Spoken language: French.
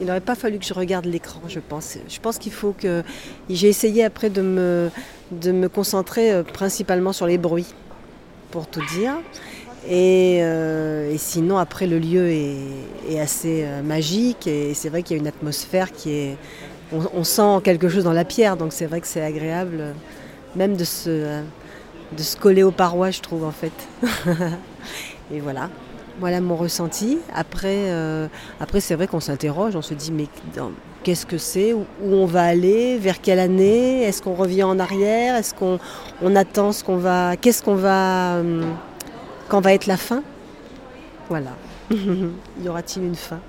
Il n'aurait pas fallu que je regarde l'écran, je pense. Je pense qu'il faut que. J'ai essayé après de me, de me concentrer euh, principalement sur les bruits, pour tout dire. Et, euh, sinon, après, le lieu est, assez euh, magique et c'est vrai qu'il y a une atmosphère qui est. On, on sent quelque chose dans la pierre, donc c'est vrai que c'est agréable, même de se, de se coller aux parois, je trouve, en fait. et voilà. Voilà mon ressenti. Après, euh, après c'est vrai qu'on s'interroge, on se dit mais qu'est-ce que c'est où, on va aller Vers quelle année Est-ce qu'on revient en arrière Est-ce qu'on on attend ce qu'on va Qu'est-ce qu'on va hum, Quand va être la fin? Voilà. y aura-t-il une fin?